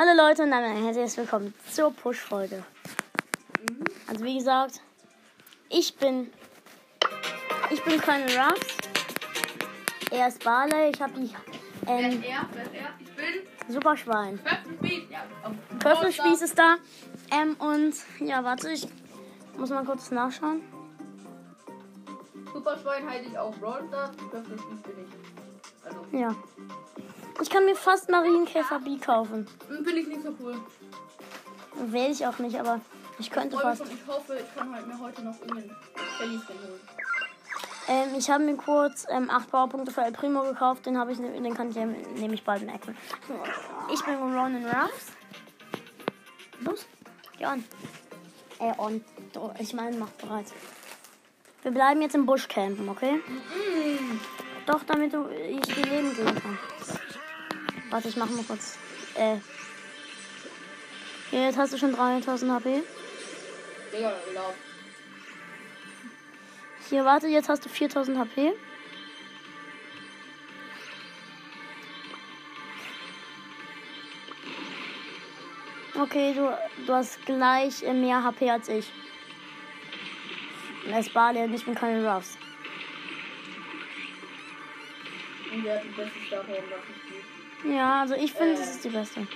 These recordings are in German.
Hallo Leute und damit ein herzliches Willkommen zur Push-Folge. Also wie gesagt, ich bin ich bin keine Ruffs. Er ist Barley. Ich habe die Wer ähm, ist er? Wer ist er? Ich bin Superschwein. Pfefferspieß. Ja, ist da. Ähm, und ja, warte, ich muss mal kurz nachschauen. Superschwein heiße ich auch Brawl Stars. Pfefferspieß bin ich. Also, Ja. Ich kann mir fast Marienkäfer B kaufen. bin ich nicht so cool. Will ich auch nicht, aber ich könnte Ich fast. schon. Ich hoffe, ich kann halt mir heute noch irgendeinen Skin holen. Ähm, ich habe mir kurz ähm, 8 Powerpunkte für El Primo gekauft. Den habe ich, den kann ich ähm, nämlich bald merken. Ich bin Ronan Ruffs. Los, geh on. Äh, on. Ich meine, mach bereit. Wir bleiben jetzt im Busch campen, okay? Doch, damit du ich die Leben gehen kann. Warte, ich mach mal kurz. Äh. Hier, jetzt hast du schon 3000 HP. Digga, laut. Hier, warte, jetzt hast du 4000 HP. Okay, du, du hast gleich äh, mehr HP als ich. Und er ist Barley und ich bin keine Ruffs. Und wer hat die beste ganzen Spiel? Ja, also ich finde, das ist die beste.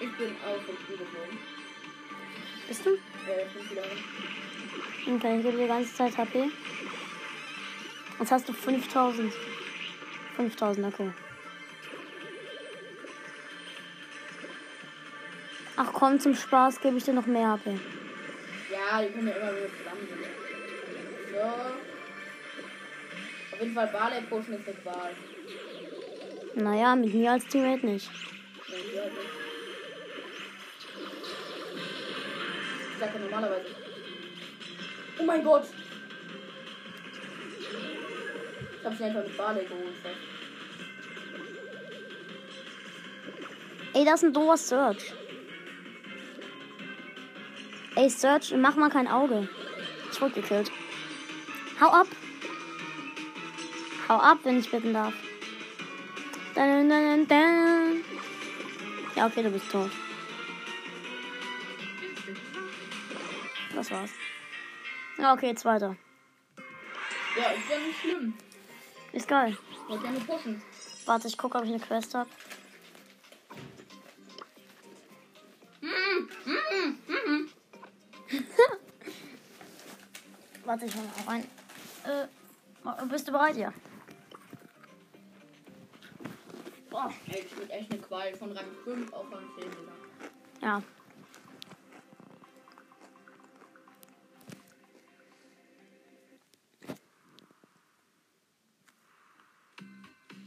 Ich bin auch vom Spiel geflogen. Bist du? Ja, ich bin wieder. Okay, ich gebe dir die ganze Zeit HP. Jetzt hast du 5000. 5000, okay. Ach komm, zum Spaß gebe ich dir noch mehr HP. Ja, die können ja immer wieder zusammen sind. So. Auf jeden Fall Barley Potion ist eine Qual. Naja, mit mir als Teammate nicht. Ich sag ja normalerweise. Oh mein Gott! Ich hab schnell einfach mit Barley geholt. Ey, das ist ein doofer Search. Ey, Search, mach mal kein Auge. Ich wurde gekillt. Hau ab. Hau ab, wenn ich bitten darf. Dun, dun, dun. Ja, okay, du bist tot. Das war's. Ja, okay, jetzt weiter. Ja, ist ja nicht schlimm. Ist geil. Ich wollte ja nur pushen. Warte, ich gucke, ob ich eine Quest habe. Warte, ich hol mal auch ein. Äh, bist du bereit? Ja. Boah, ey, ich bin echt eine Qual von Rang 5 auf Rang 10 gegangen. Ja.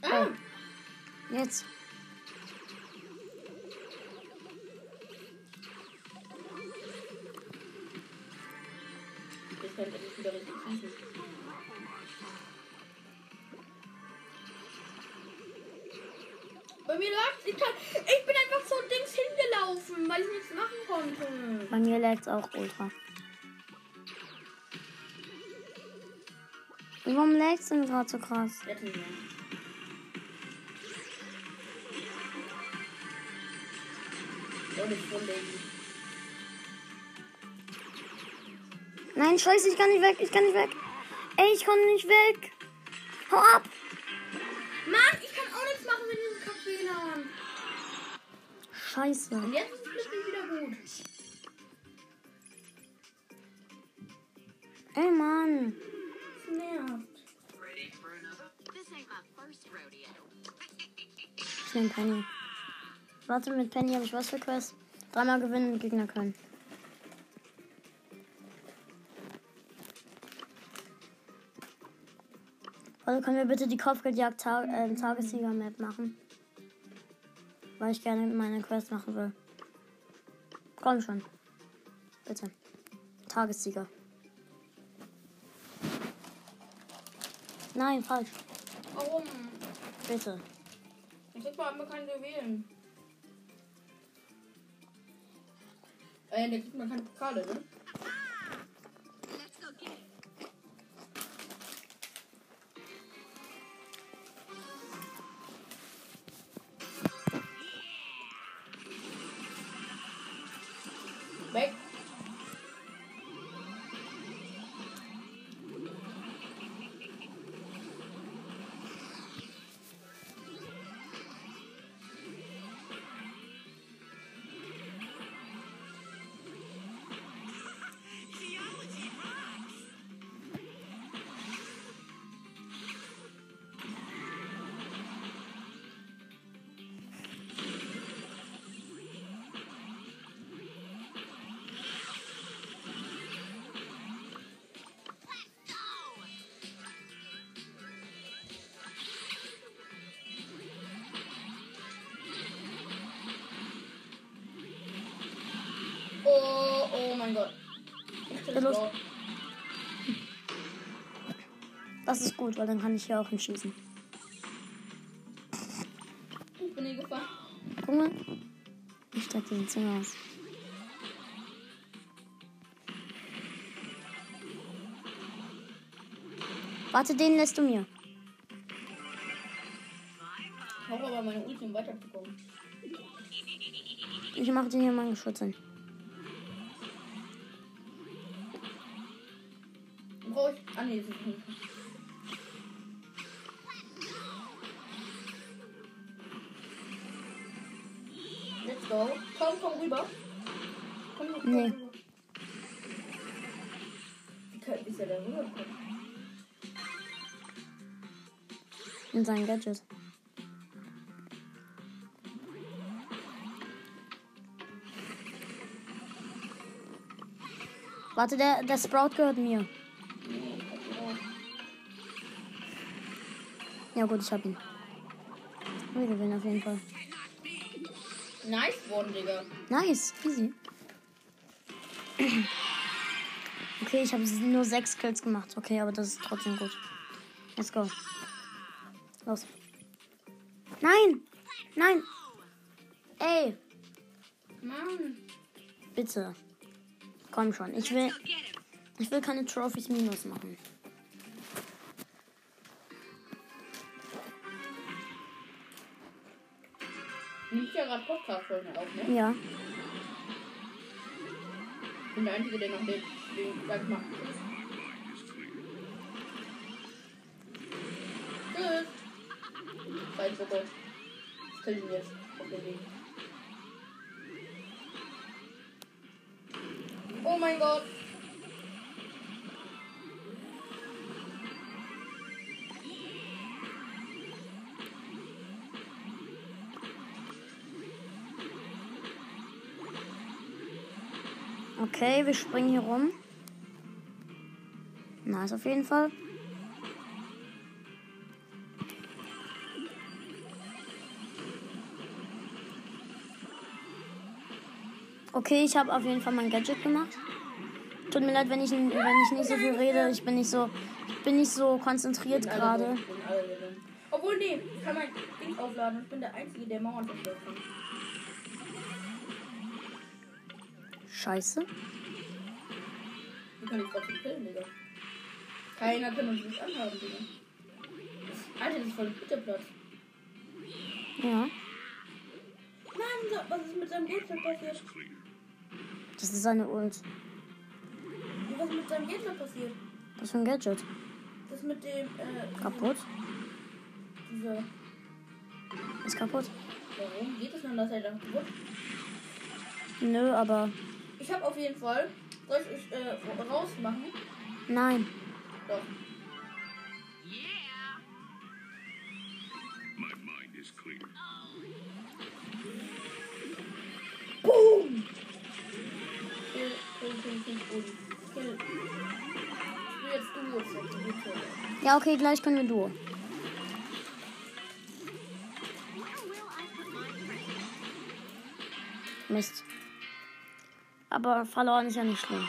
Ah! Jetzt. Jetzt Lag's auch ultra. Warum lag's denn gerade so krass? Nein, scheiße, ich kann nicht weg, ich kann nicht weg. Ey, ich kann nicht weg. Hau ab. Mann, ich kann auch nichts machen mit diesem Kack-WLAN. Scheiße. Und jetzt ist es wieder gut. Ey, Mann. Das nervt. Ich nehm Penny. Warte, mit Penny habe ich was für Quest? Dreimal gewinnen und Gegner können. Also können wir bitte die Kopfgeldjagd Ta äh, Tagessieger-Map machen? Weil ich gerne meine Quest machen will. Komm schon. Bitte. Tagessieger. Nein, falsch. Warum? Bitte. Ich krieg mal keine Juwelen. Äh, da kriegt man keine Pokale, ne? Los. Das ist gut, weil dann kann ich hier auch hinschießen. Ich bin hier gefahren. Guck mal. Ich steig den Zimmer aus. Warte, den lässt du mir. Ich hoffe aber meine Ulti weiterzukommen. Ich mache den hier mal Geschütz hin. In sein Gadget. Warte, der, der Sprout gehört mir. Ja gut, ich hab ihn. Wir gewinnen auf jeden Fall. Nice one, Digga. Nice, easy. Okay, ich habe nur sechs Kills gemacht. Okay, aber das ist trotzdem gut. Let's go. Los. Nein! Nein! Ey, Mann. bitte. Komm schon. Ich will. Ich will keine Trophies minus machen. Nimmst ja gerade Podcast-Folgen auf, ne? Ja. Ich bin der Einzige, der noch den gleich macht. Tschüss. Ich kill ihn jetzt. Oh mein Gott. Okay, wir springen hier rum. Nice auf jeden Fall. Okay, ich habe auf jeden Fall mein Gadget gemacht. Tut mir leid, wenn ich, wenn ich nicht so viel rede. Ich bin nicht so, ich bin nicht so konzentriert gerade. Obwohl, nee, ich kann mein Ding aufladen ich bin der Einzige, der Mauern zerstört kann. Scheiße. Wir können dich trotzdem killen, Digga. Keiner kann uns nicht anhaben, Digga. Alter, das ist voll Bitterplatz. Ja, Nein, so- was ist mit seinem Gegenstand passiert? Das ist seine Ult. Was ist mit seinem Gegenstand passiert? Was für ein Gadget? Das mit dem, äh, Kaputt? dieser, Ist kaputt? warum geht es denn, dass er dann kaputt? Nö, aber Ich habe auf jeden Fall, soll ich es äh, rausmachen? nein. Doch. Ja, okay, gleich können wir Duo. Mist. Aber verloren ist ja nicht schlimm.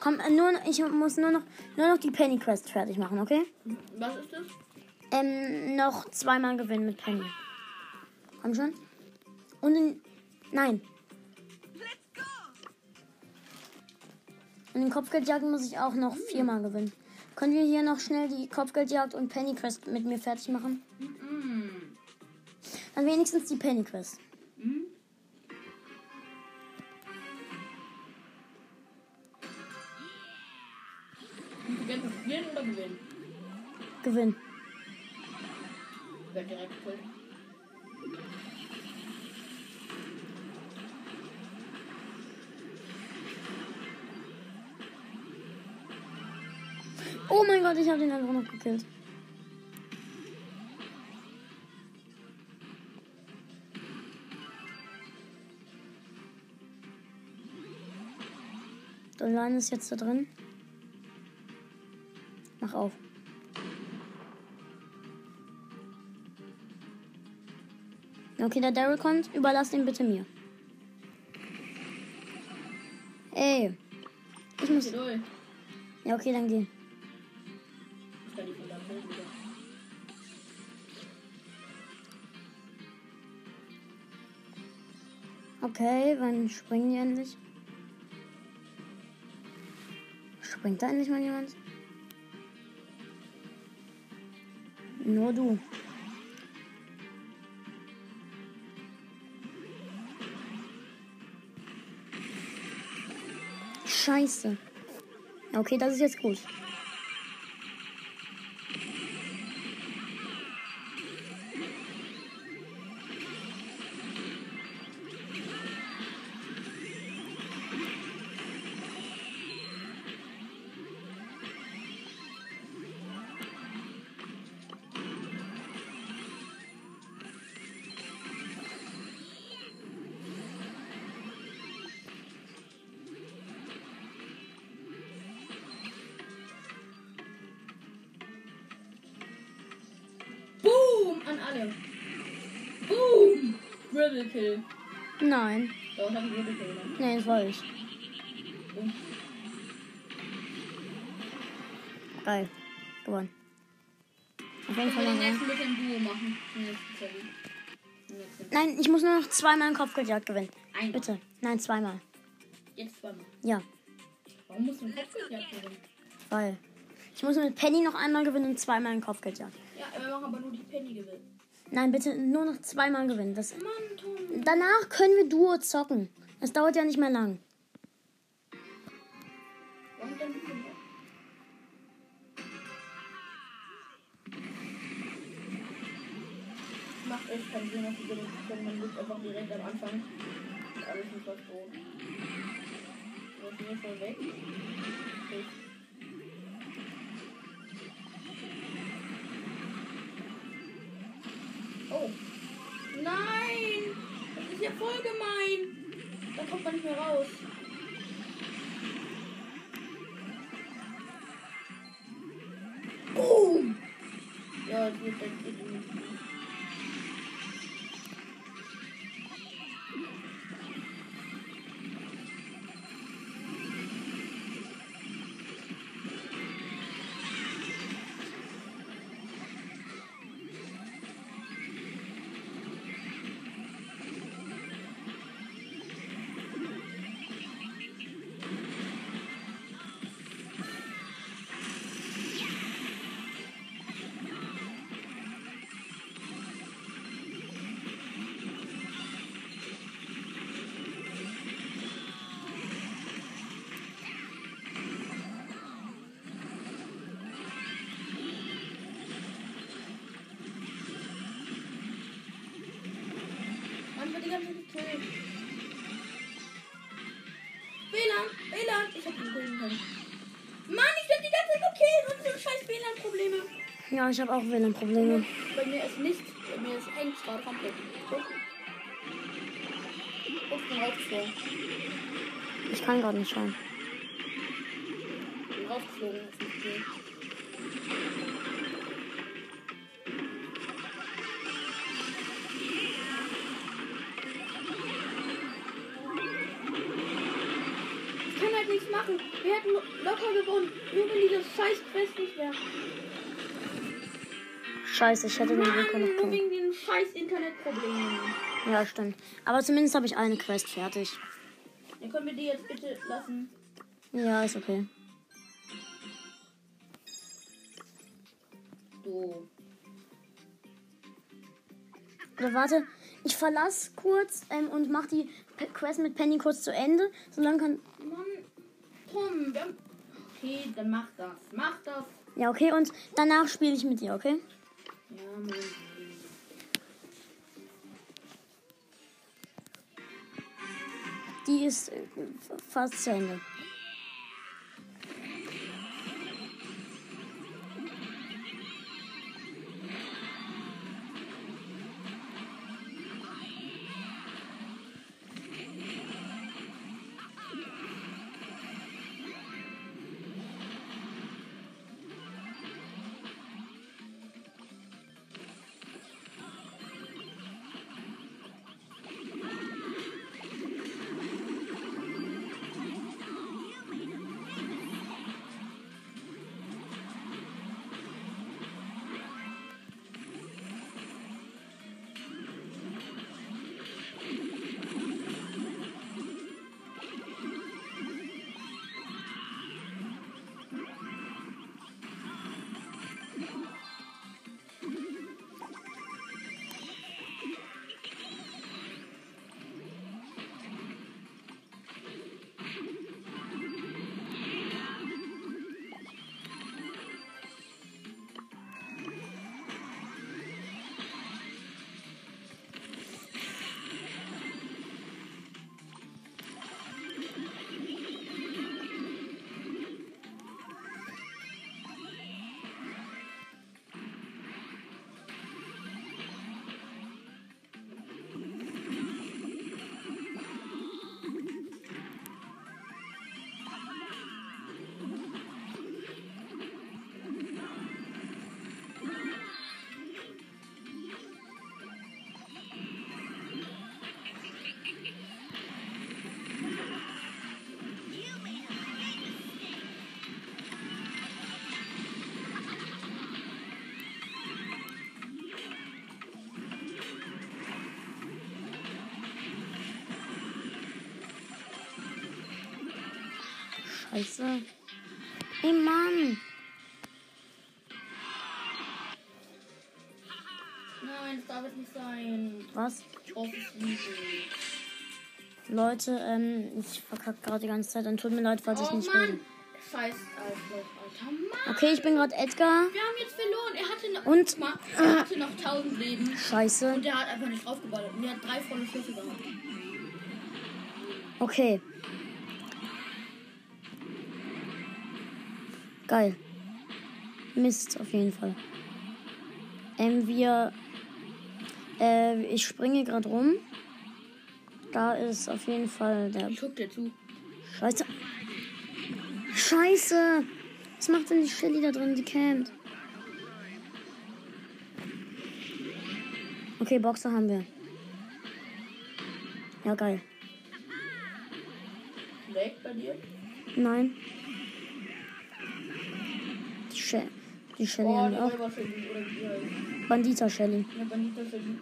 Komm, äh, nur, ich muss nur noch, nur noch die Penny Quest fertig machen, okay? Was ist das? Ähm, noch zweimal gewinnen mit Penny. Komm schon. Und in, nein. Und in Kopfgeldjagd muss ich auch noch viermal gewinnen. Können wir hier noch schnell die Kopfgeldjagd und Penny Quest mit mir fertig machen? Dann wenigstens die Penny Quest. Spielen oder gewinnen? Gewinn. Werde direkt gekillt. Oh mein Gott, ich habe den einfach noch gekillt. Der Line ist jetzt da drin. Mach auf. Okay, der Daryl kommt. Überlass den bitte mir. Ey. Ich muss. Ja, okay, dann geh. Okay, wann springen die endlich? Springt da endlich mal jemand? Nur du. Scheiße. Okay, das ist jetzt gut. Nein. Doch, ich hab einen Dribble Kill gemacht. Nee, das war ich. Geil. Gewonnen. Auf jeden Ich Fall will nächsten bitte im Duo machen. Nein, ich muss nur noch zweimal einen Kopfgeldjagd gewinnen. Einmal. Bitte. Nein, zweimal. Jetzt zweimal. Ja, Warum musst du einen Kopfgeldjagd gewinnen? weil. Ich muss mit Penny noch einmal gewinnen und zweimal einen Kopfgeldjagd. Ja, wir machen aber nur die Penny gewinnen. Nein, bitte nur noch zweimal gewinnen. Das, danach können wir Duo zocken. Das dauert ja nicht mehr lang. Macht echt keinen Sinn, dass die benutzen können. Man legt einfach direkt am Anfang. Alles ist tot. So, ist voll weg. Okay. Voll gemein! Da kommt man nicht mehr raus. Ja, ich habe auch WLAN-Probleme. Bei mir ist nichts, bei mir ist hängt gerade komplett. Ich kann gerade nicht schauen. Bin rausgeflogen Scheiße, ich hätte den Rico noch nur wegen den scheiß Internetproblemen. Ja, stimmt. Aber zumindest habe ich eine Quest fertig. Dann können wir die jetzt bitte lassen. Ja, ist okay. So. Oder warte, ich verlasse kurz ähm, und mach die P Quest mit Penny kurz zu Ende. Solange kann. Mann, Tom, wir haben... Okay, dann mach das. Mach das. Ja, okay, und danach spiele ich mit dir, okay? Die ist äh, fast zu Ende. Scheiße. Ey, Mann. Nein, das darf es nicht sein. Was? Leute, ähm, ich verkacke gerade die ganze Zeit. Dann tut mir leid, falls ich Oh nicht Mann. rede. Scheiß, Alter, Alter, Mann. Okay, ich bin gerade Edgar. Wir haben jetzt verloren. Er hatte noch, Und- mal, er hatte noch 1000 Leben. Scheiße. Und der hat einfach nicht draufgeballert. Und der hat drei volle Schüsse gehabt. Okay. Geil. Mist, auf jeden Fall. Ähm, wir. Äh, ich springe gerade rum. Da ist auf jeden Fall der. Ich guck dir zu. Scheiße. Scheiße. Was macht denn die Shelly da drin? Die campt. Okay, Boxer haben wir. Ja, geil. Weg bei dir. Nein. Die, She die Shelly Oh, haben auch. Heißt. Bandita Shelly. Eine Bandita Shelly.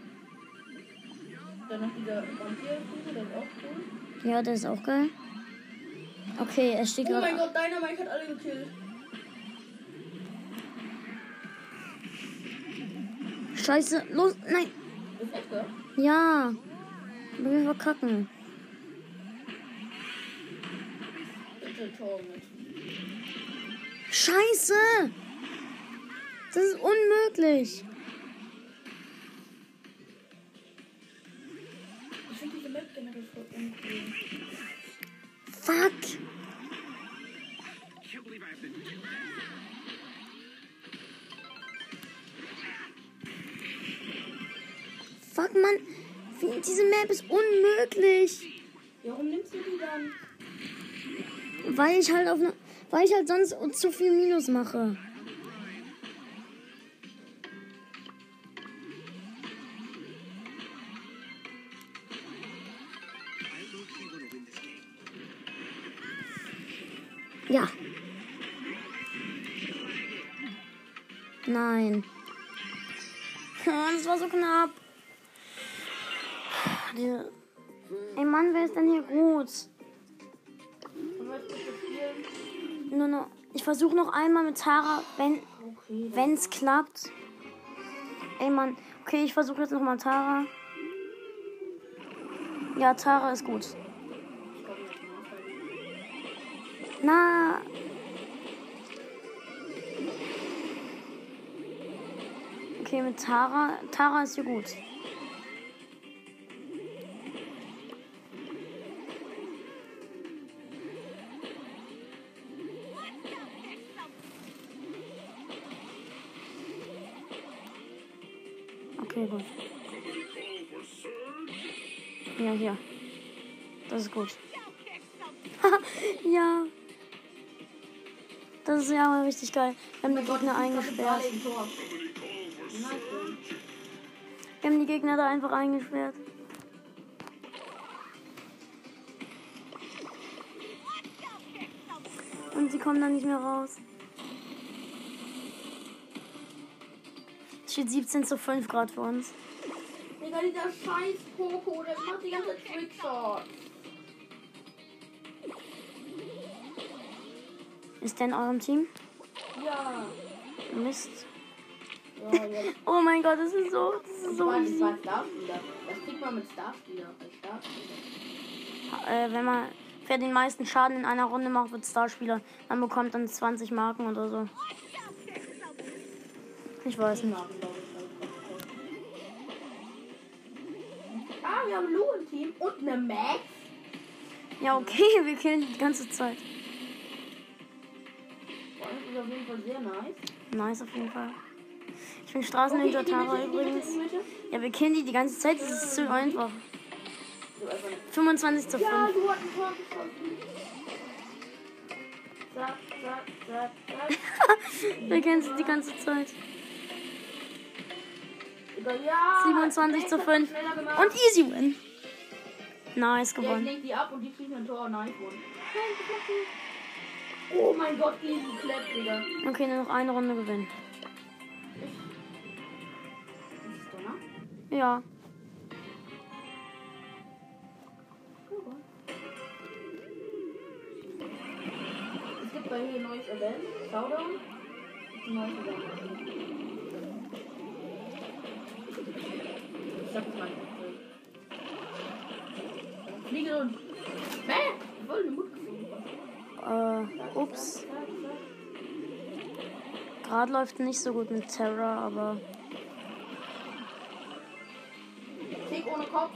Dann noch dieser Vampir, der ist auch cool. Ja, der ist auch geil. Okay, es steht Oh mein gerade. Gott, Dynamite hat alle gekillt. Scheiße, los, nein. Ist Edgar? Ja. Wir verkacken. Bitte Tor mit. Scheiße. Das ist unmöglich. Ich finde diese Map generell voll uncool. Fuck. Fuck, Mann. Diese Map ist unmöglich. Warum nimmst du die dann? Weil ich halt auf ne, weil ich halt sonst zu viel Minus mache. Ja. Nein. Das war so knapp. Ey Mann, wer ist denn hier gut? Nur noch, ich versuche noch einmal mit Tara, wenn Okay. wenn's klappt. Ey Mann, okay, ich versuche jetzt noch mal Tara. Ja, Tara ist gut. Na. Okay, mit Tara. Tara ist hier gut. Okay, gut. Ja, hier. Das ist gut. ja. Das ist ja mal richtig geil. Wir haben die Gegner eingesperrt. Wir haben die Gegner da einfach eingesperrt. Und sie kommen dann nicht mehr raus. Steht 17 zu 5 Grad für uns. Digga, dieser scheiß Poco, der macht die ganze Trickshots. Ist der in eurem Team? Ja. Mist. Ja, ja. Oh mein Gott, das ist so, das ist so Das kriegt man mit Starspieler. Starspieler. Äh, wenn man wer den meisten Schaden in einer Runde macht, wird Starspieler. Man bekommt dann 20 Marken oder so. Ich weiß nicht. Ah, wir haben Lou im Team und eine Max. Ja, okay, wir killen die ganze Zeit. Das ist auf jeden Fall sehr nice. Nice auf jeden Fall. Ich bin die Mitte, Tara übrigens. Ja, wir killen die die ganze Zeit, das ist zu einfach. So, einfach nicht. 25 zu 5. Ja, du hast ein Tor geschossen. Zack, zack, zack, zack. wir killen sie die ganze Zeit. Digga, ja. 27 zu Max 5. hat schneller gemacht. Und easy win. Nice gewonnen. legt die ab und die kriegen ein Tor. Nice one. Oh mein Gott, easy clap, Digga. Okay, nur noch eine Runde gewinnen. Ist es Donner? Ja. hier ein neues Event. Showdown. Ist ein neues Event. Ich das mal. Fliege und. Bäh! Ich wollte eine Mut gefunden. Äh, ups. Gerade läuft nicht so gut mit Terra, aber Tick ohne Kopf.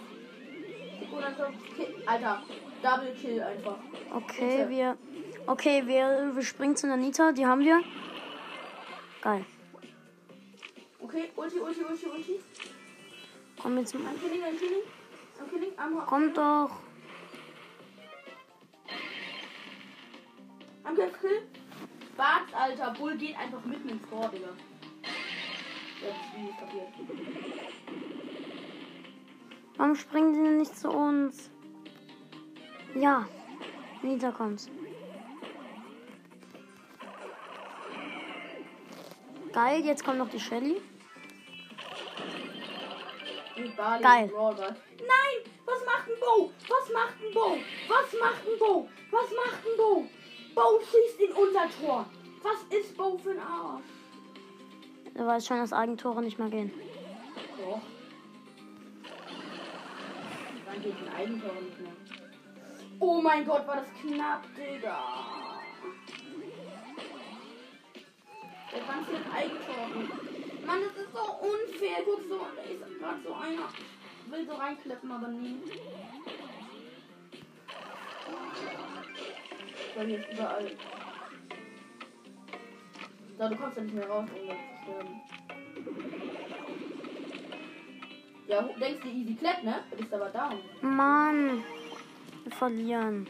Tick ohne Kopf. Kill. Alter. Double Kill einfach. okay, Bitte. wir. Okay, wir, wir springen zu Nanita, die haben wir. Geil. Okay, Ulti, Ulti, Ulti, Ulti. Komm jetzt mal. Am Killing, am Killing. Am Killing, am Kommt doch. Am Kill. Bart, Alter. Bull geht einfach mitten ins Tor, Digga. Das nicht kapiert. Warum springen die denn nicht zu uns? Ja. Nita kommt. Geil, jetzt kommt noch die Shelly. Barley Geil. Nein! Was macht ein Bo? Was macht ein Bo? Was macht ein Bo? Was macht ein Bo? Bo schießt in unser Tor. Was ist Bo für ein Arsch? Er weiß schon, dass Eigentore nicht mehr gehen. Doch. Dann geht ein Eigentor nicht mehr. Oh mein Gott, war das knapp, Digga. Der kann für ein Eigentor. Mann, das ist so unfair. Guck so, da ist gerade so einer. Will so reinkleppen, aber nie. Weil jetzt überall. So, du kommst ja nicht mehr raus, um das zu sterben. Ja, denkst du easy clap, ne? Du bist aber down. Mann. Wir verlieren.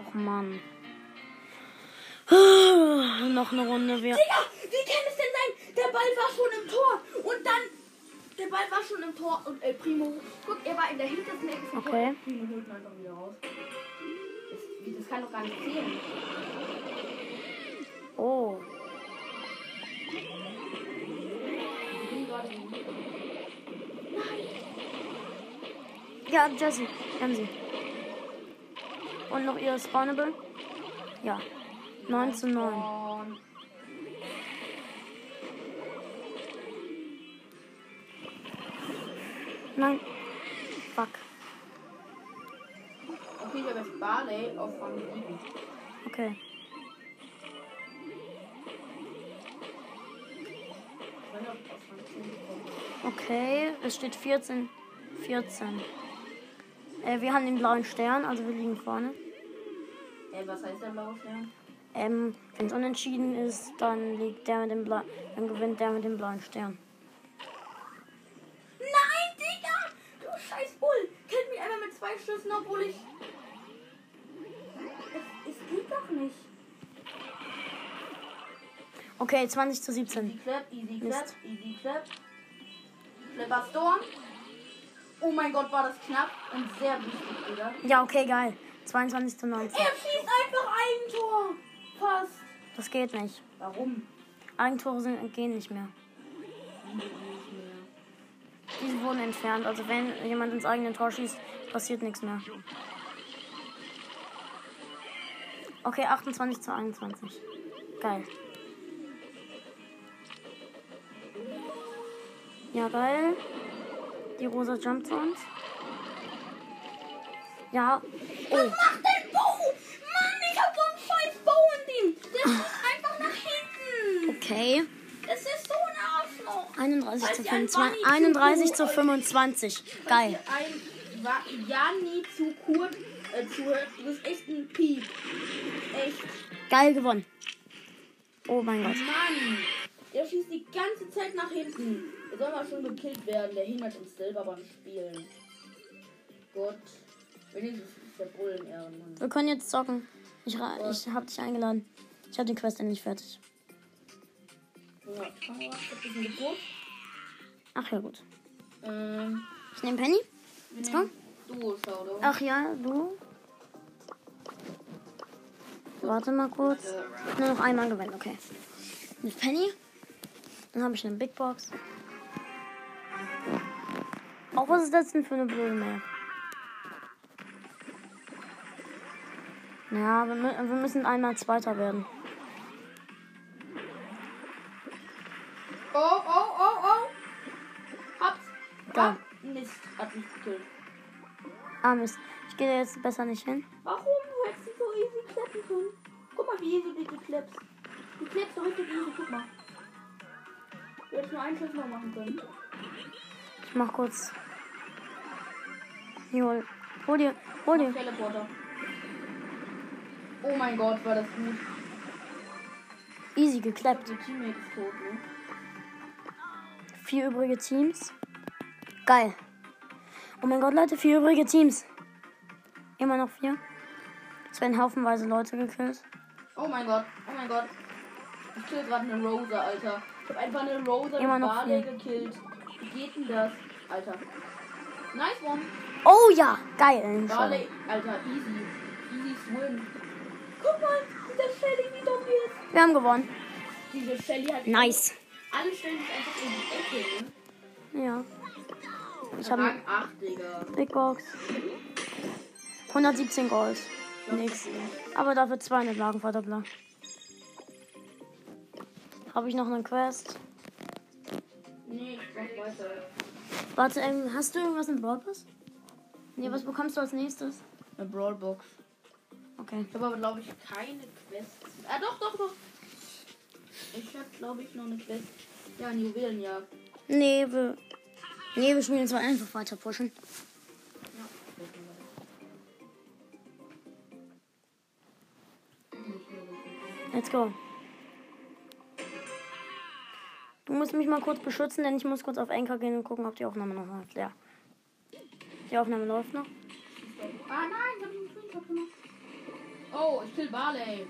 Och Mann. Noch eine Runde. Wir. Digga, wie kann es? Der Ball war schon im Tor und dann. Der Ball war schon im Tor und El Primo. Guck, er war in der hintersten Ecke vom Okay. Tor. Primo holt ihn einfach wieder raus. Das, das kann doch gar nicht zählen. Oh. Ich bin gerade in- Ja, Jessie. Haben sie. Und noch ihr Spawnable? Ja. 9 zu 9. Und Nein. Fuck. Okay, ich habe jetzt Barley auf Rang 7. Okay. Ich weiß nicht, ob ich auf Rang 10 bekomme. Okay. Es steht 14. 14. Äh, wir haben den blauen Stern, also wir liegen vorne. Ey, was heißt der blaue Stern? Ähm, wenn es unentschieden ist, dann liegt der mit dem Bla dann gewinnt der mit dem blauen Stern. Nein, Digga! Du scheiß Bull! Killt mich Schüssen, obwohl ich. Es, es geht doch nicht. Okay, 20 zu 17. Easy clap, easy clap, Mist. easy clap. Flipper Storm. Oh mein Gott, war das knapp und sehr wichtig, Digga. Ja, okay, geil. 22 zu 19. Er schießt einfach ein Tor. Fast. Das geht nicht. Warum? Eigentore sind, gehen nicht mehr. Wie nicht mehr? Diese wurden entfernt. Also wenn jemand ins eigene Tor schießt, passiert nichts mehr. Okay, 28 zu 21. Geil. Ja, geil. Die Rosa jumpt zu uns. Ja. Oh. Was macht denn Bo? Mann, ich hab so einen scheiß Bo in ihm. Der ist einfach nach hinten. Okay. Das ist so ein Arschloch. 31 zu Weil sie ein 25. Bunny 31 zu zu gut- 25. Falls Geil. Jani zu kurz äh, zuhört, du bist echt ein Piep. Echt. Geil gewonnen. Oh mein Gott. Mann, der schießt die ganze Zeit nach hinten. Der soll mal schon gekillt werden. Der hindert uns selber beim Spielen. Gott. Wenigstens ist der Bull ein Ehrenmann. Wir können jetzt zocken. Ich, ich hab dich eingeladen. Ich hab die Quest endlich fertig. Ach ja, gut. Ähm, Ich nehme Penny. Let's nehmen Duo Showdown. Ach ja, du. Warte mal kurz. Nur noch einmal gewinnen, okay. Mit Penny. Dann habe ich eine Big Box. Auch was ist das denn für eine blöde Map? Ja, wir, wir müssen einmal Zweiter werden. Oh, oh, oh, oh. Hab's. Da. Ah, Mist, hat mich gekillt. Ah, Mist. Ich gehe jetzt besser nicht hin. Warum? Du hättest sie so easy klappen können. Guck mal, wie easy du die klappst. Du klappst so richtig easy, guck mal. Du hättest nur einen Schuss noch machen können. Ich mach kurz. Hier, hol, hol dir, hol dir. Teleporter. Oh mein Gott, war das gut. Easy geklappt. Der Teammate ist tot, ne? Vier übrige Teams. Geil. Oh mein Gott, Leute, vier übrige Teams. Immer noch vier. Es werden haufenweise Leute gekillt. Oh mein Gott, oh mein Gott. Ich kill gerade eine Rosa, Alter. Ich hab einfach eine Rosa Immer mit noch Barley vier. gekillt. Wie geht denn das? Alter. Nice one. Oh ja, geil. Barley, Alter, easy. Easy swim. Guck mal, dieser Shelly, wie dumm die ist. Wir haben gewonnen. Diese Shelly hat Nice. Alle stellen sich einfach in die Ecke, ne? Ja. Ich habe Rang 8, Digga. Big Box. 117 Gold. Nix. Aber dafür 200 Lagenverdoppler. Habe ich noch eine Quest? Nee, ich weiter. Warte, ähm, hast du irgendwas im Brawl Pass? Nee, was bekommst du als nächstes? Eine Brawlbox. Okay. Ich habe aber, glaube ich, keine Quest. Ah, doch, doch, doch. Ich habe, glaube ich, noch eine Quest. Ja, eine Juwelenjagd. Nee, wir. Nee, wir spielen jetzt mal einfach weiter pushen. Ja. Let's go. Du musst mich mal kurz beschützen, denn ich muss kurz auf Anchor gehen und gucken, ob die Aufnahme noch läuft. Ja. Die Aufnahme läuft noch. Ah, nein, ich habe einen Screenshot gemacht. Oh, ich kill Barley.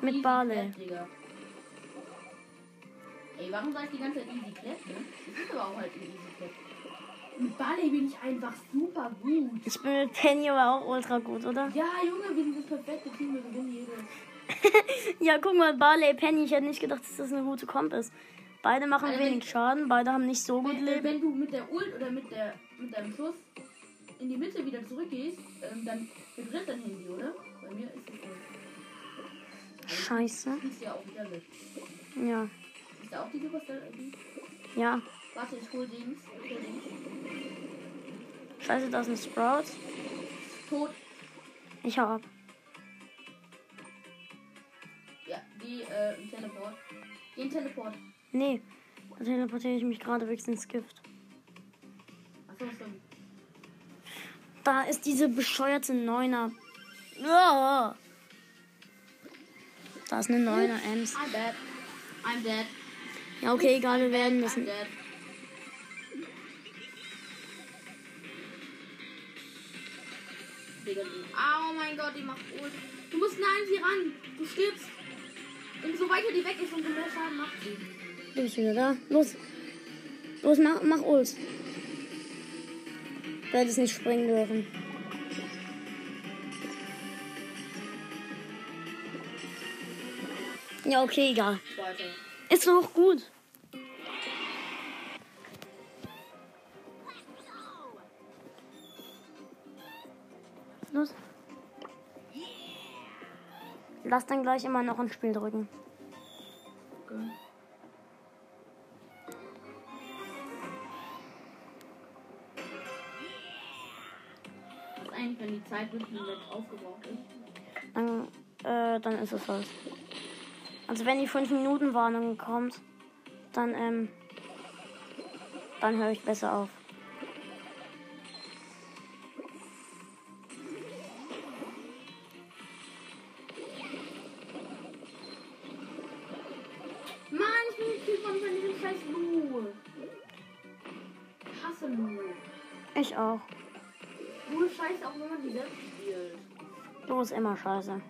Mit Barley. Digga. Ey, warum sag ich die ganze Zeit Easy Clap, ne? Das ist aber auch halt ein Easy Clap. Mit Barley bin ich einfach super gut. Ich bin mit Penny aber auch ultra gut, oder? Ja, Junge, wir sind das perfekte Team, wir gewinnen jede. Ja, guck mal, Barley, Penny. Ich hätte nicht gedacht, dass das eine gute Comp ist. Beide machen Also, wenig Schaden, beide haben nicht so gut Wenn, äh, Leben. wenn du mit der Ult oder mit, der, mit deinem Schuss in die Mitte wieder zurückgehst, ähm, dann vibriert dein Handy, oder? Bei mir ist es so. Scheiße. Du ja auch wieder weg. Ja. Da auch die? Die? Ja. Warte, ich hol Dings. Ich hol Dings. Scheiße, da ist ein Sprout. Tot. Ich hau ab. Ja, die äh, im Teleport. Den Teleport. Nee. Da teleportiere ich mich gerade weg ins Gift. Achso, so. Da ist diese bescheuerte Neuner. Ja. Da ist eine Neuner Ems. I'm dead. I'm dead. Ja, okay, egal, wir werden die- Oh mein Gott, die macht Ult. Du musst an sie ran. Du stirbst. Umso weiter die weg ist, umso mehr Schaden macht sie. Du bist wieder da. Los. Los, mach, mach Ult. Du hättest nicht springen dürfen. Ja, okay, egal. Ist doch gut. Los. Lass dann gleich immer noch ein Spiel drücken. Okay. Was eigentlich, wenn die Zeit wirklich aufgebraucht ist? Dann, äh, dann ist es halt. Also wenn die 5 Minuten Warnung kommt, dann, ähm, dann höre ich besser auf. Du ist immer scheiße.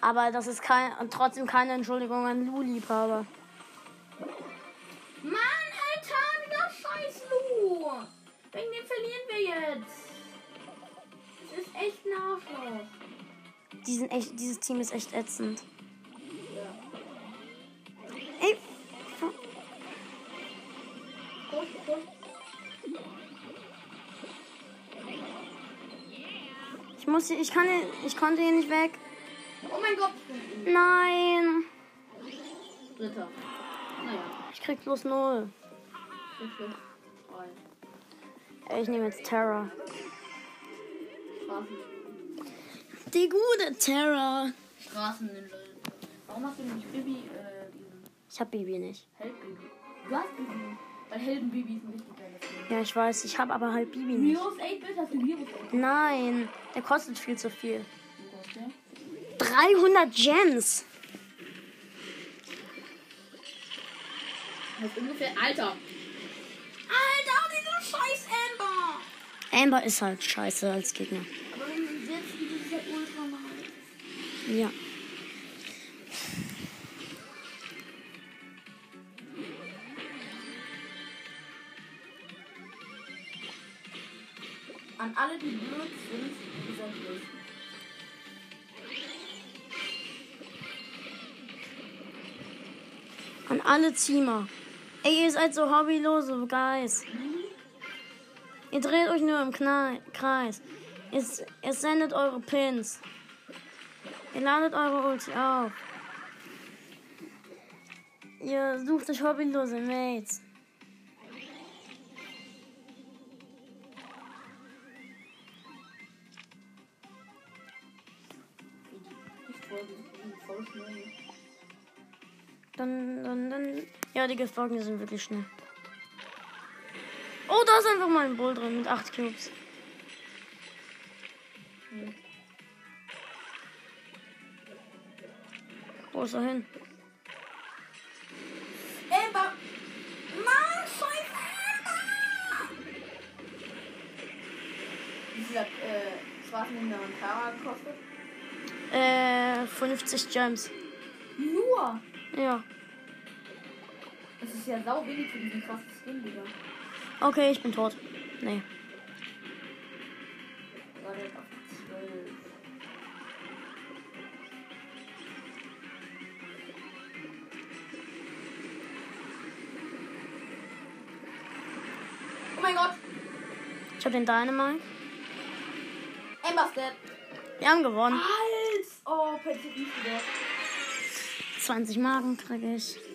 Aber das ist kein, trotzdem keine Entschuldigung an Lu-Liebhaber. Mann, Alter, wieder scheiß Lu. Wegen dem verlieren wir jetzt. Das ist echt ein Arschloch. Die sind echt, dieses Team ist echt ätzend. Muss hier, ich kann hier, ich konnte hier nicht weg. Oh mein Gott. Nein. Dritter. Naja, Ich krieg bloß null. Ich nehme jetzt Terra. Straßen. Die gute Terra. Straßen. Warum hast du nicht Bibi, äh, Ich hab Bibi nicht. Heldbibi? Du hast Bibi. Weil Heldenbibi ist ein. Ja, ich weiß. Ich habe aber halt Bibi nicht. Virus 8-Bit hast du Virus 8-Bit? Nein, der kostet viel zu viel. Wie kostet der? 300 Gems. Das ist ungefähr. Alter! Alter, diese scheiß Amber! Amber ist halt scheiße als Gegner. Aber wenn du jetzt die ist ja ultra nice. Ja. An alle, die blöd sind, seid blöd. An alle Ziemer. Ey, ihr seid so hobbylose Guys. Ihr dreht euch nur im Knei Kreis. Ihr, ihr sendet eure Pins. Ihr ladet eure Ulti auf. Ihr sucht euch hobbylose Mates. Die Giftwolken sind wirklich schnell. Oh, da ist einfach mal ein Bull drin mit 8 Cubes. Wo ist er hin? Amber! Mann! Wie viel hat, äh, Schwarzenlinder und Tara gekostet? Äh, 50 Gems. Nur! Ja. Ja sau wenig für diesen krassen Skin, Digga. Okay, ich bin tot. Nee. Gerade auf 12. Oh mein Gott! Ich hab den Dynamite. Amber's dead. Wir haben gewonnen. Als! Oh, wieder. 20 Marken kriege ich.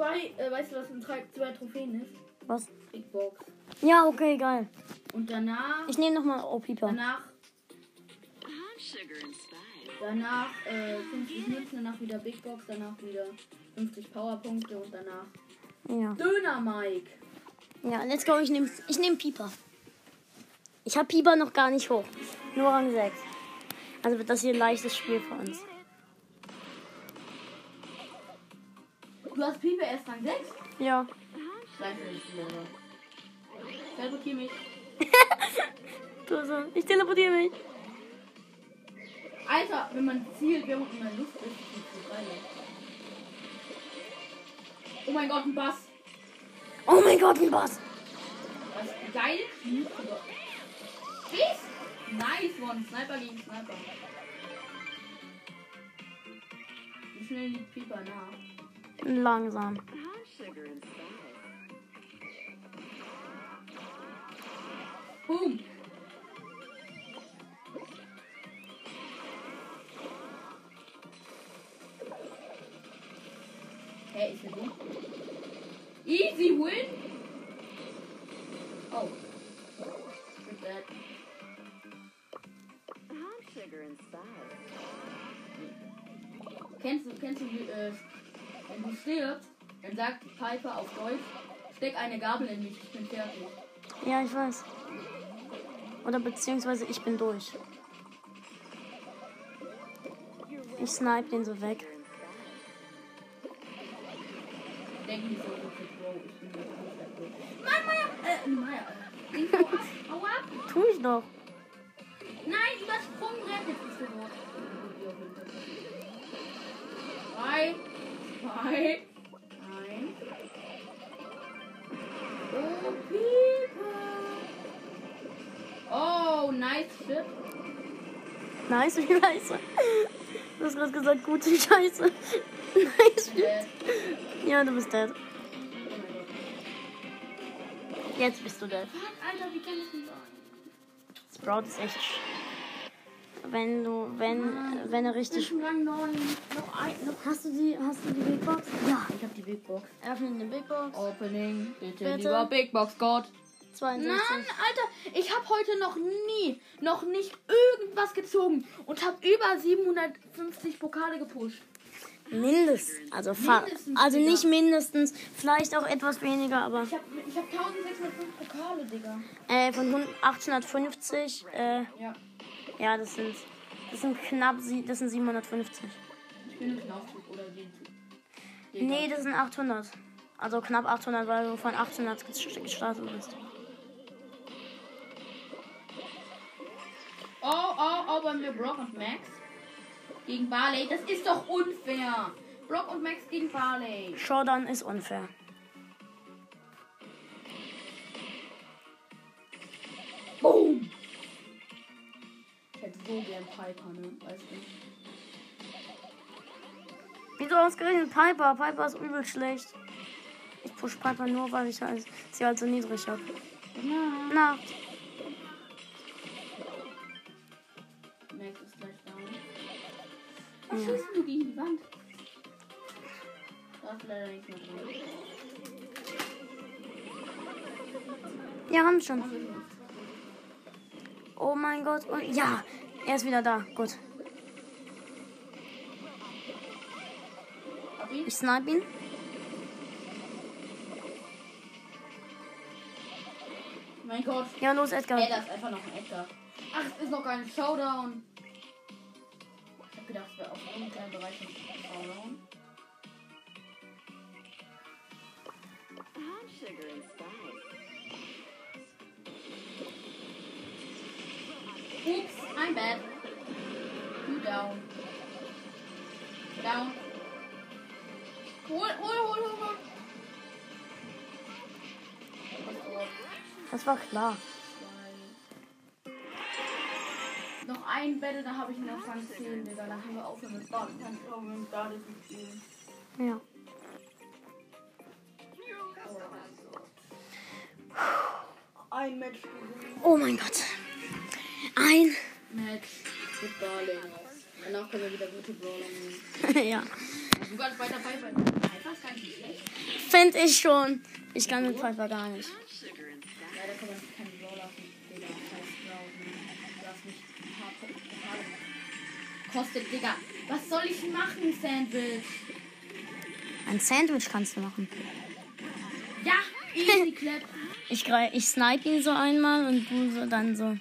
Zwei, äh, weißt du, was mit drei, zwei Trophäen ist? Was? Big Box. Ja, okay, geil. Und danach, Ich nehme nochmal danach, sugar and spice. danach äh, 50 Münzen, danach wieder Big Box, danach wieder 50 Powerpunkte und danach Ja. Döner Mike. Ja, let's go. Ich nehme ich nehm Pieper. Ich habe Pieper noch gar nicht hoch. Nur Rang 6. Also wird das hier ein leichtes Spiel für uns. Du hast Pieper erst Rang 6? Ja. Scheiße, nicht Lehrer. Teleportier mich. Ich teleportiere mich. Alter, wenn man zielt, wer unten in der Luft ist, ist so geil. Oh mein Gott, ein Bass. Oh mein Gott, ein Boss. Was geil. Ist? Nice one. Sniper gegen Sniper. Wie schnell liegt Pieper nach? Langsam. Boom. Hä, ist er? Easy win? Oh. With. Kennst du, kennst du, äh, wenn du stirbst, dann sagt Piper auf Deutsch, steck eine Gabel in mich, ich bin fertig. Ja, ich weiß. Oder beziehungsweise ich bin durch. Ich snipe den so weg. Denk nicht so, okay, Bro, ich bin nicht gut. Mann, Maya, äh, Maya, äh, hau ab, hau ab. Tu ich doch. Nein, übersprungen, rettet bist du dort. Drei, zwei, eins. Oh, Pieper. Oh, nice shit. Nice, wie nice. Du hast gerade gesagt, gute Scheiße. nice. Äh, Ja, du bist dead. Jetzt bist du dead. Fuck, Alter, wie kann das denn sein? Sprout ist echt. Wenn du, wenn, wenn er richtig. Zwischen Rang 9. Noch ein. Noch. Hast du die, hast du die Big Box? Ja. Ich hab die Big Box. Öffne eine Big Box. Opening. Bitte, Bitte. lieber Big Box Gott. 62. Nein, Alter, ich habe heute noch nie, noch nicht irgendwas gezogen und habe über 750 Pokale gepusht. Mindestens. Also, Mindestens, also Digga. nicht mindestens. Vielleicht auch etwas weniger, aber Ich habe ich hab 1605 Pokale, Digga. äh, von 100 850. Äh, Ja, ja, das sind, das sind knapp, das sind 750. ich bin im Knaufzug oder. Digga. Nee, das sind 800. Also knapp 800, weil du von 800 gest- gestartet bist. Oh, oh, oh, bei mir Brock und Max gegen Barley. Das ist doch unfair. Brock und Max gegen Barley. Showdown ist unfair. Boom. Ich hätte so gern Piper, ne? Weißt du? Wieso ausgerechnet Piper? Piper ist übel schlecht. Ich push Piper nur, weil ich halt, sie halt so niedrig habe. Na. Nacht. Max ist gleich down. Was schießt du gegen die Wand? Da ist leider nichts mehr drin. Ja, haben schon. Oh mein Gott. Und ja, er ist wieder da. Gut. Ich snipe ihn. Mein Gott. Ja, los, Edgar. Ey, da ist einfach noch ein Edgar. Ach, es ist noch kein Showdown. Ich hab gedacht, es wäre auf einem kleinen Bereich ein Showdown. Sugar I'm bad. You down. Down. Hol, hol, hol, hol, hol. Das war klar. Noch ein Battle, da habe ich noch Rang 10, Digga. Da haben wir aufhören mit Baden. Dann schauen wir da das spielen. Ja. Ein Match gewinnen. Oh mein Gott. Ein. Match mit Barley. Danach können wir wieder gute Brawler nehmen. ja. Du kannst weiter Piper. Piper ist gar nicht schlecht. Fänd ich schon. Ich kann mit Piper gar nicht. Leider kann man keine Brawler auf den Digga. Darfst nicht. Kostet, Digga. Was soll ich machen, Sandwich? Ein Sandwich kannst du machen. Ja, easy clap. Ich, ich snipe ihn so einmal und du so dann so.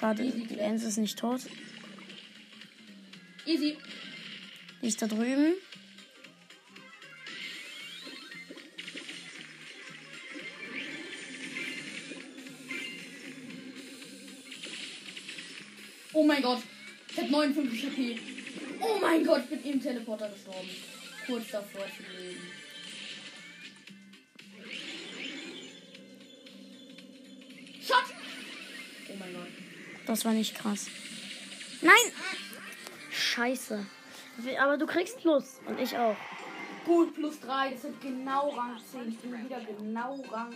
Schade, die Ems ist nicht tot. Easy. Ist da drüben. Oh mein Gott. Ich hab 59 HP. Oh mein Gott, ich bin im Teleporter gestorben. Kurz davor zu leben. Das war nicht krass. Nein! Scheiße. Aber du kriegst Plus. Und ich auch. Gut, plus 3. Das sind genau Rang 10. Ich bin wieder genau Rang.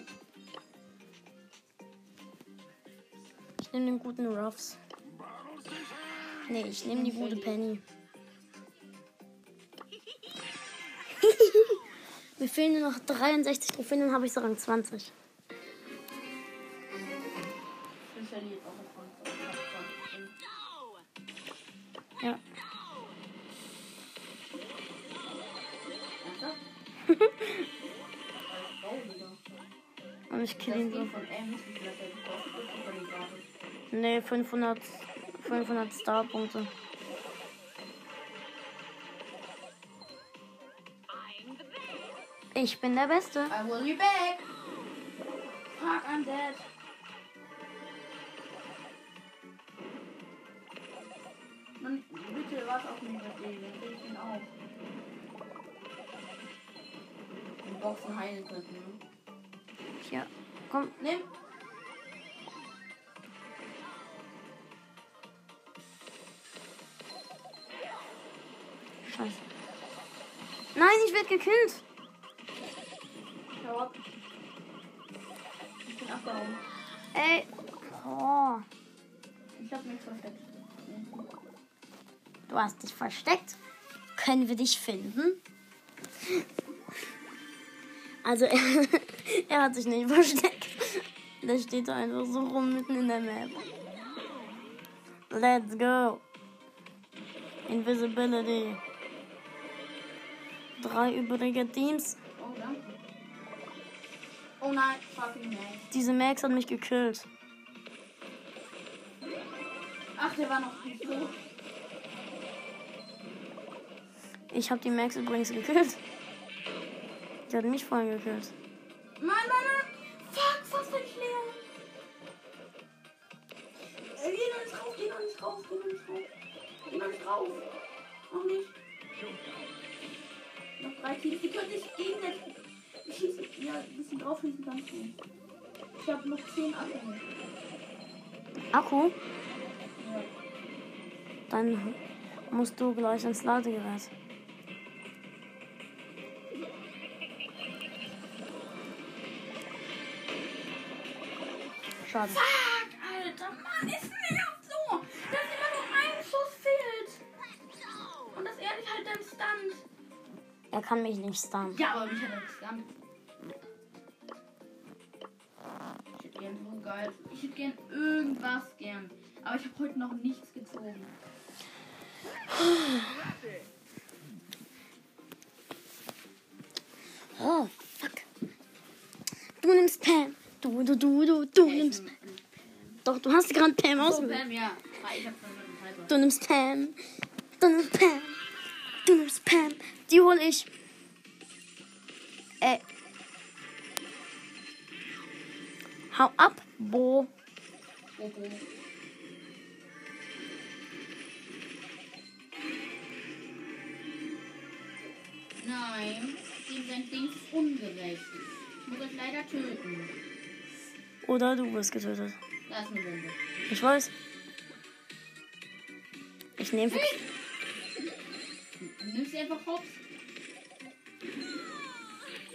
Ich nehme den guten Ruffs. Nee, ich nehme die gute Penny. Mir fehlen nur noch 63 Trophäen, dann habe ich so Rang 20. Nee, 500, 500 Starpunkte. Ich bin der Beste. I will be back. Fuck, I'm dead. Mann, bitte warte auf mich, Digga. Dann krieg ich ihn auf. Boxen heilen könnten. Ne? Ja. Komm. Nimm. Scheiße. Nein, ich werde gekillt. Ich bin abgehauen. Ey. Oh. Ich hab nichts versteckt. Du hast dich versteckt. Können wir dich finden? Also, er, er hat sich nicht versteckt. Der steht da einfach so rum mitten in der Map. Let's go. Invisibility. Drei übrige Teams. Oh, danke. Oh nein, fucking nein. Diese Max hat mich gekillt. Ach, der war noch nicht tot. Ich habe die Max übrigens gekillt. Die hat mich vorhin gekillt. Nein, nein, nein. Fuck, fast bin ich leer. Äh, geh noch nicht rauf, geh noch nicht rauf, geh noch nicht rauf. Geh noch nicht rauf. Drei Teams, die können sich gegenseitig schießen. Ja, ein bisschen drauf schießen kannst du. Ich habe noch zehn Akku. Akku? Ja. Dann musst du gleich ins Ladegerät. Schade. Fuck, Alter, Mann, es kann mich nicht stunnen. Ja, aber mich hat er gestunt. Ich hätte gern so geil. Ich hätte gern irgendwas gern. Aber ich habe heute noch nichts gezogen. Oh, fuck. Du nimmst Pam. Du, du, du, du, du nimmst. Doch, du hast gerade Pam So, ausgewählt. Pam, ja. Ah, Ich hab schon einen Piper. Du nimmst Pam. Du nimmst Pam. Du Pam. Die hol ich. Äh. Hau ab, Bo. Nein, dem sein Ding ist ungerecht. Ich muss euch leider töten. Oder du wirst getötet. Da ist eine Bombe. Ich weiß. Ich nehme. Du nimmst sie einfach hops.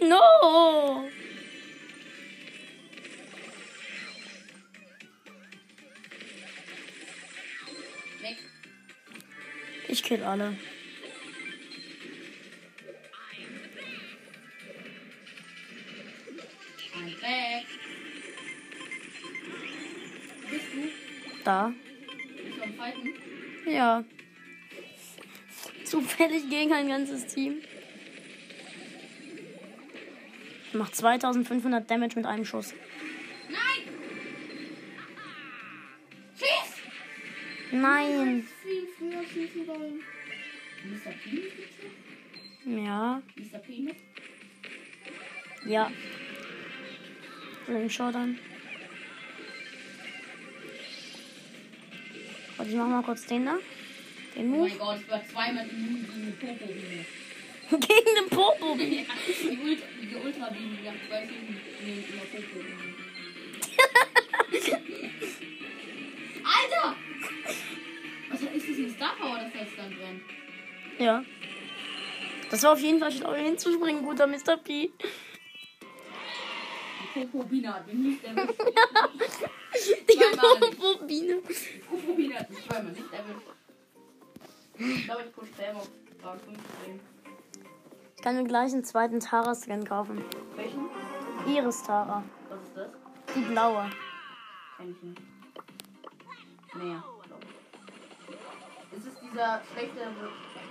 No! Weg. Ich kill alle. Weg. Bist du? Da. Ja. Zufällig gegen ein ganzes Team. Macht 2500 Damage mit einem Schuss. Nein! Schieß! Nein. Ja. Ja. Flame Showdown. Warte, ich mach mal kurz den da. Den Oh Move. mein Gott, ich war zweimal immun gegen eine Popo-Biene. Gegen den Popo. Ja, die Ultra, die Ultra-Biene, die haben zwei Schienen gegen immer Popo-Biene. Alter! Was ist das eine Star Power, das dann brennt? Ja. Das war auf jeden Fall schlau hinzuspringen, guter Mr. P. Die Popo-Biene hat mich nicht erwischt. Die. Popo-Biene. Die Popo-Biene hat mich zweimal nicht erwischt. Ich glaube, ich push Pam auf Rang 15. Ich kann mir gleich einen zweiten Tara-Skin kaufen. Welchen? Iris Tara. Was ist das? Die blaue. Kenn ich nicht. Mehr, glaube ich. Ist es dieser schlechte.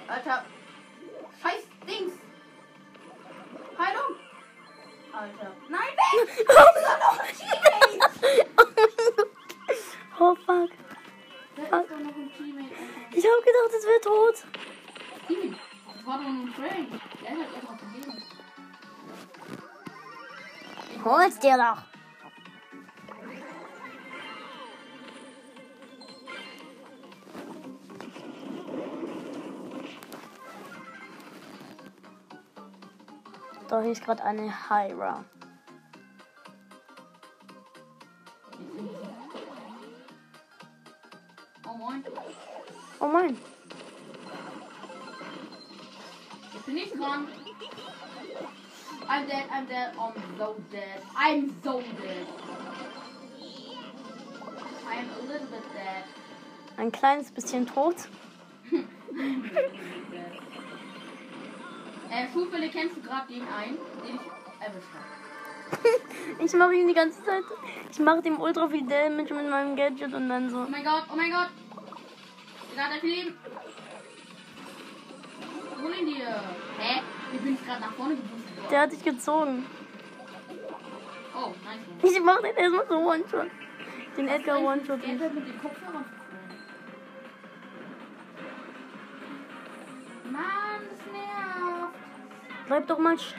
Alter. Scheiß Dings! Heilung! Alter. Nein, weg! oh fuck. Teammate, Alter. Ich hab gedacht, es wäre tot. Team. Das war doch ein Frank. Der hat einfach gegeben. Hol's dir doch. Da ist gerade eine Hyra. Moin. Oh mein. Jetzt bin ich dran. I'm dead, I'm dead, I'm so dead. I'm so dead. I'm a little bit dead. Ein kleines bisschen tot. Äh, zufällig kennst du gerade den einen, den ich erwischt habe. Ich mache ihn die ganze Zeit. Ich mache dem ultra viel Damage mit meinem Gadget und dann so. Oh mein Gott, oh mein Gott. Der hat viel Leben. Hol ihn dir. Hä? Ich bin gerade nach vorne geboostet. Der hat dich gezogen. Oh, nice. Ich mache den erstmal so One-Shot. Den Edgar One-Shot. Der mit den Kopfhörern verflogen. Mann, das nervt. Bleib doch mal st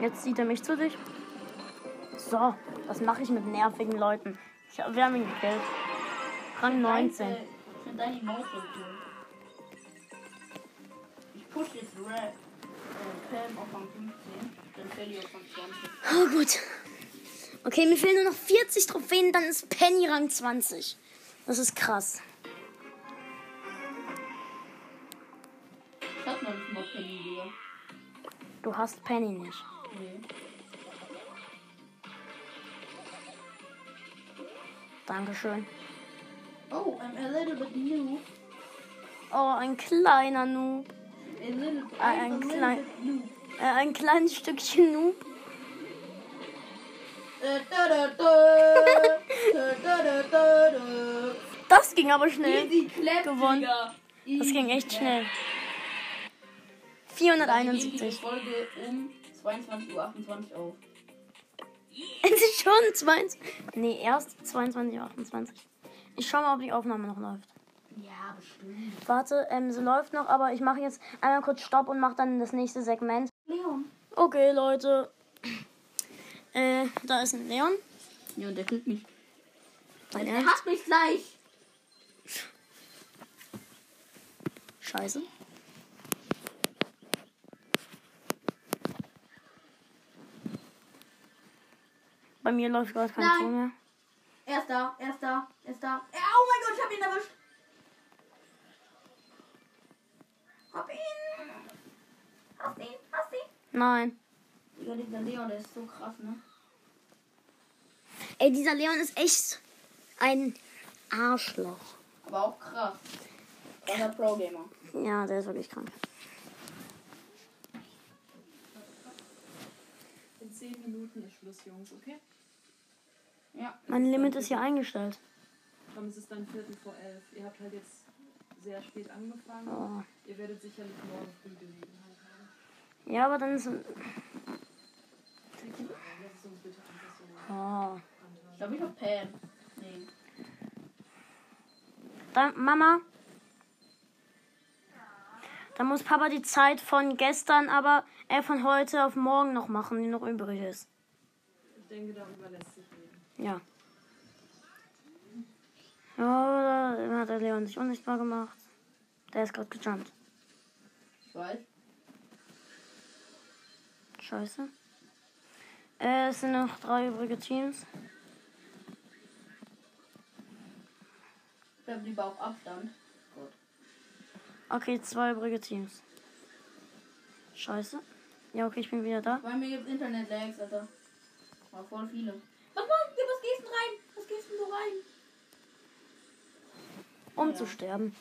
Jetzt zieht er mich zu sich. So, was mache ich mit nervigen Leuten? Ich, wir haben ihn gekillt. Rang 19. Ich so cool. Ich push jetzt. Äh, Pam auf Rang 15. Dann Sally auf Rang 20. Oh gut. Okay, mir fehlen nur noch 40 Trophäen, dann ist Penny Rang 20. Das ist krass. Ich hab noch nicht mal Penny wieder. Du hast Penny nicht. Nee. Dankeschön. Oh, I'm a little bit new. Oh, ein kleiner Noob. Little, I'm ein klein-. Äh, ein kleines Stückchen Noob. Da, da, da, da. Da, da, da, da, da. Das ging aber schnell. Clap, Gewonnen. Das ging echt schnell. clap. Wir nehmen diese 471. Folge um 22.28 Uhr auf. Es ist schon 22. Nee, erst 22.28 Ich schau mal, ob die Aufnahme noch läuft. Ja, bestimmt. Warte, ähm, sie läuft noch, aber ich mache jetzt einmal kurz Stopp und mache dann das nächste Segment. Leon. Okay, Leute. Äh, da ist ein Leon. Ja, der killt mich. Der Ernst? hasst mich gleich. Scheiße. Bei mir läuft gerade kein. Ton mehr. Er ist da, er ist da, er ist da. Ja, oh mein Gott, ich hab ihn erwischt. Hab ihn. Hast ihn, hast ihn. Nein. Digga, dieser Leon, der ist so krass, ne? Ey, dieser Leon ist echt ein Arschloch. Aber auch krass. Er ist ein Pro-Gamer. Ja, der ist wirklich krank. In 10 Minuten ist Schluss, Jungs, okay? Ja. Mein Limit ist hier eingestellt. Komm, es ist dann Viertel vor elf. Ihr habt halt jetzt sehr spät angefangen. Oh. Ihr werdet sicherlich morgen früh Gelegenheit haben. Ja, aber dann ist. Lass es uns bitte einfach so Oh. Ich glaube, ich hab Pam. Nee. Dann, Mama. Dann muss Papa die Zeit von gestern, aber äh, von heute auf morgen noch machen, die noch übrig ist. Ich denke, darüber lässt sich. Ja. Ja, da hat der Leon sich unsichtbar gemacht. Der ist gerade gejumpt. Ich weiß. Scheiße. Äh, es sind noch drei übrige Teams. Ich bleib lieber auf Abstand. Gut. Okay, zwei übrige Teams. Scheiße. Ja, okay, ich bin wieder da. Bei mir gibt's Internet-Lags, Alter. War voll viele. Was, was, was gehst du rein? Was gehst du so rein? Um Ja. zu sterben.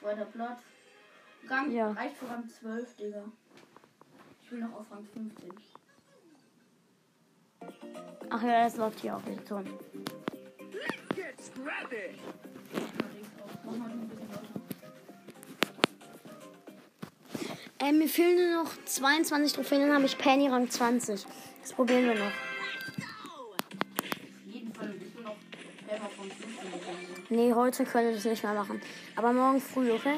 Zweiter Platz. Rang Ja. reicht für Rang 12, Digga. Ich will noch auf Rang 15. Ach ja, es läuft hier auch wieder Ton. Mach mal ein bisschen lauter. Äh, mir fehlen nur noch 22 Trophäen, dann habe ich Penny Rang 20. Das probieren wir noch. Auf jeden Fall, ich will noch Pepper von 15 bekommen. Nee, heute können wir das nicht mehr machen. Aber morgen früh, okay?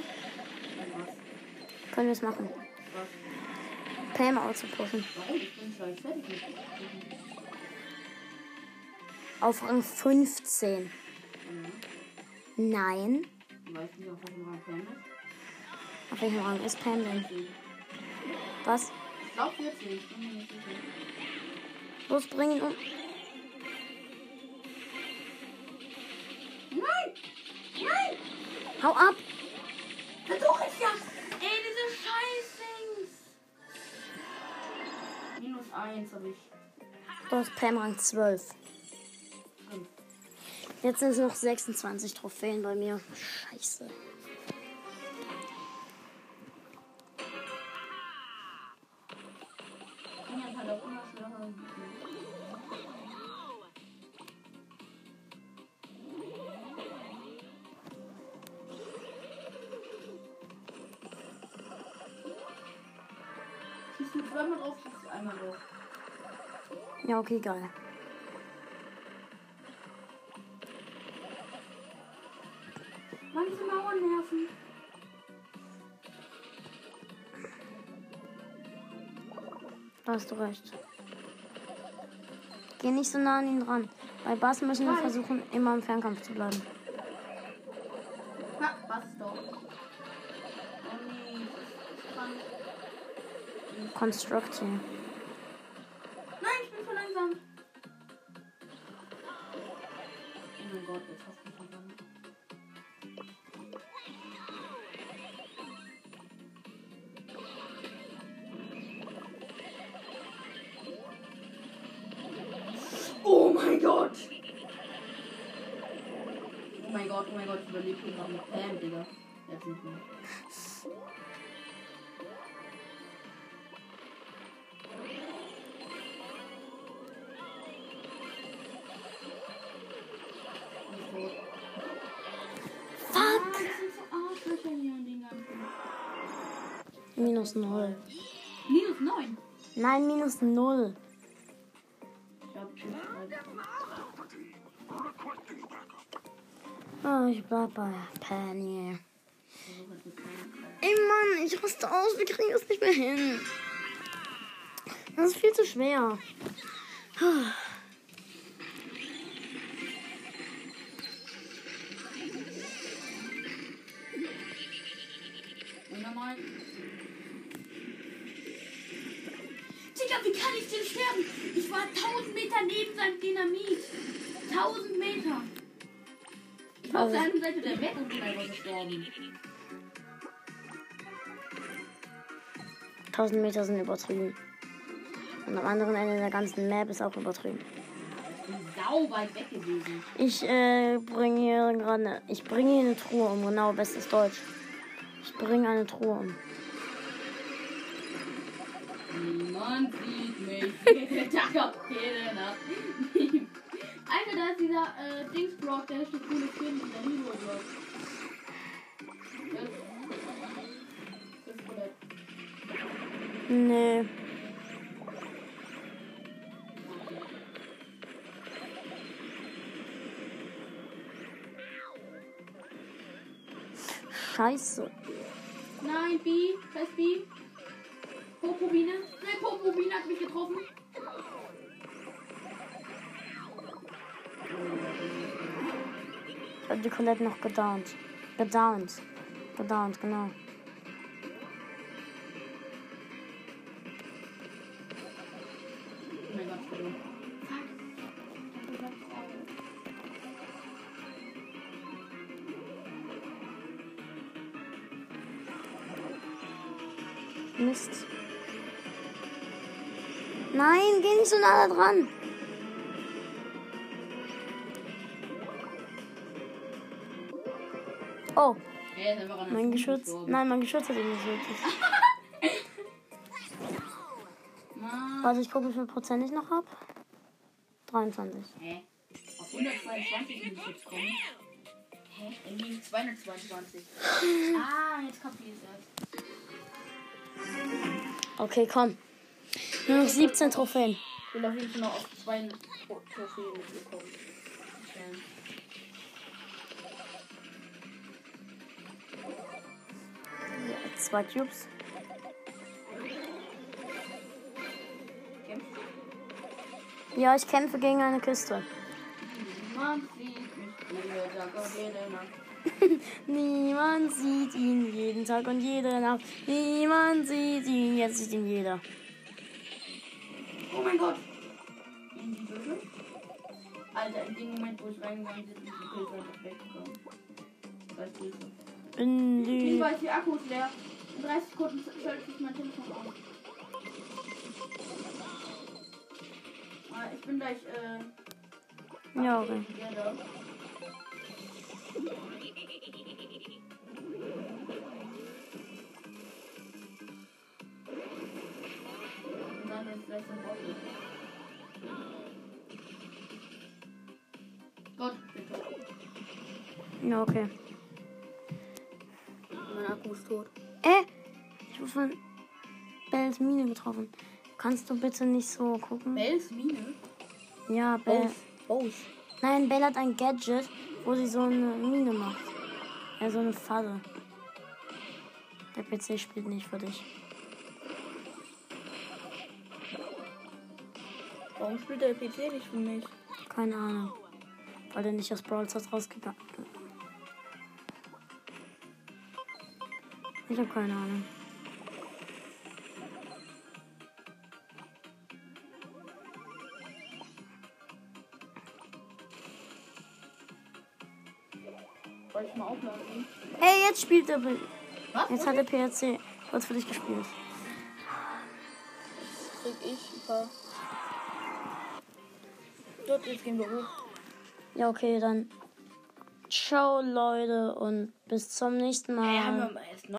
Können wir es machen. Pam fertig mit. Auf Rang 15. Nein. Du weißt nicht, auf welchem Rang Pam ist? Auf welchem Rang ist Pam denn? Ich Was? glaube 40. Ich nicht sicher. Los, bring ihn um. Nein! Nein! Hau ab! Versuch es ja! Ey, diese Scheißdings! Minus 1 habe ich. Hast Pam Rang 12. Fünf. Jetzt sind es noch 26 Trophäen bei mir. Scheiße. Okay, geil. Mann, diese Mauern nerven. Da hast du recht. Geh nicht so nah an ihn ran. Bei Bass müssen wir versuchen, immer im Fernkampf zu bleiben. Was doch. Oh nee, das ist krank. Construct hier. Minus 0. Minus 9. Nein, minus 0. Ich glaube, ich Oh, bleib bei Penny. Ey Mann, ich raste aus. Wir kriegen das nicht mehr hin. Das ist viel zu schwer. War auf Also- der anderen Seite der Weg und bin einfach gestorben. 1000 Meter sind übertrieben. Und am anderen Ende der ganzen Map ist auch übertrieben. Sau weit weg gewesen. Ich äh, bringe hier gerade. Ich bringe hier eine Truhe um. Genau, bestes Deutsch. Ich bringe eine Truhe um. Niemand sieht mich. Tag auf jede Nacht. Alter, da ist dieser äh, Dingsblock, der ist eine coole Film, dieser Hero-Block. Nee. Scheiße. Nein, B. Ist B. Popobine. Nein, Popobine hat mich getroffen. Ich hab die Colette noch gedownt. Gedownt. Gedownt, genau. Mist. Nein, geh nicht so nah dran. Oh, mein Geschütz. Nein, mein Geschütz hat ihn. Mann. Warte, ich gucke, wie viel Prozent ich noch hab. 23. Hä? Auf 122 muss ich jetzt kommen. Hä? Irgendwie 222. ah, jetzt kapier ich erst. Okay, komm. Nur noch 17 Trophäen. Ich will auf jeden Fall noch auf zwei Trophäen mitbekommen. Zwei Cubes. Ja, ich kämpfe gegen eine Kiste. Niemand sieht ihn jeden Tag und jede Nacht. Niemand sieht ihn, jetzt sieht ihn jeder. Oh mein Gott. In die Büsche. Alter, in dem Moment, wo ich reingegangen bin, ist die Pilze einfach weggekommen. Pilze. In die. Hinweis, die Akku ist leer. In 30 Sekunden schalte ich mein Telefon auf. Ah, ich bin gleich, äh, Ja, okay. together. Und dann ist gleich ein Bottle. Gott, bitte. Ja, okay. Mein Akku ist tot. Äh! Ich wurde von Bells Mine getroffen. Kannst du bitte nicht so gucken? Bells Mine? Ja, Bell. Bose. Nein, Bell hat ein Gadget, wo sie so eine Mine macht. Ja, so eine Falle. Der PC spielt nicht für dich. Warum spielt der PC nicht für mich? Keine Ahnung. Weil der nicht aus Brawl Stars rausgegangen Ich habe keine Ahnung. Soll ich mal aufladen? Ey, jetzt spielt er. Was? Jetzt hat der PRC kurz für dich gespielt. krieg ich ein paar. Dort, jetzt gehen wir hoch. Ja, okay, dann. Ciao, Leute, und bis zum nächsten Mal. Ey, haben wir erst